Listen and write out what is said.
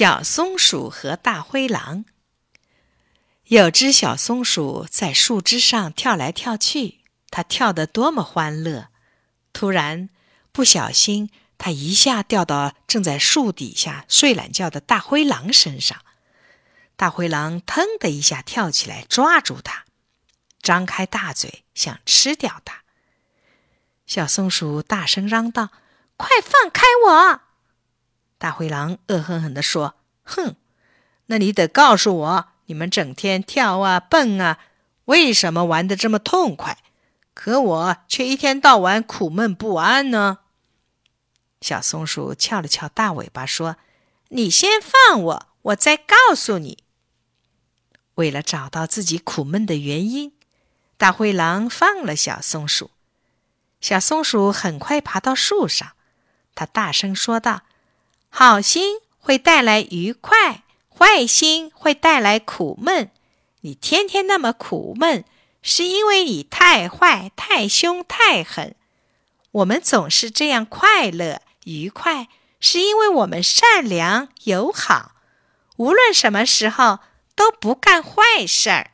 小松鼠和大灰狼。有只小松鼠在树枝上跳来跳去，它跳得多么欢乐！突然，不小心，它一下掉到正在树底下睡懒觉的大灰狼身上。大灰狼腾的一下跳起来，抓住它，张开大嘴想吃掉它。小松鼠大声嚷道：“快放开我！”大灰狼恶狠狠地说：“哼，那你得告诉我，你们整天跳啊蹦啊，为什么玩得这么痛快？可我却一天到晚苦闷不安呢？”小松鼠翘了翘大尾巴说：“你先放我，我再告诉你。”为了找到自己苦闷的原因，大灰狼放了小松鼠。小松鼠很快爬到树上，它大声说道。好心会带来愉快，坏心会带来苦闷。你天天那么苦闷，是因为你太坏、太凶、太狠。我们总是这样快乐、愉快，是因为我们善良、友好。无论什么时候，都不干坏事儿。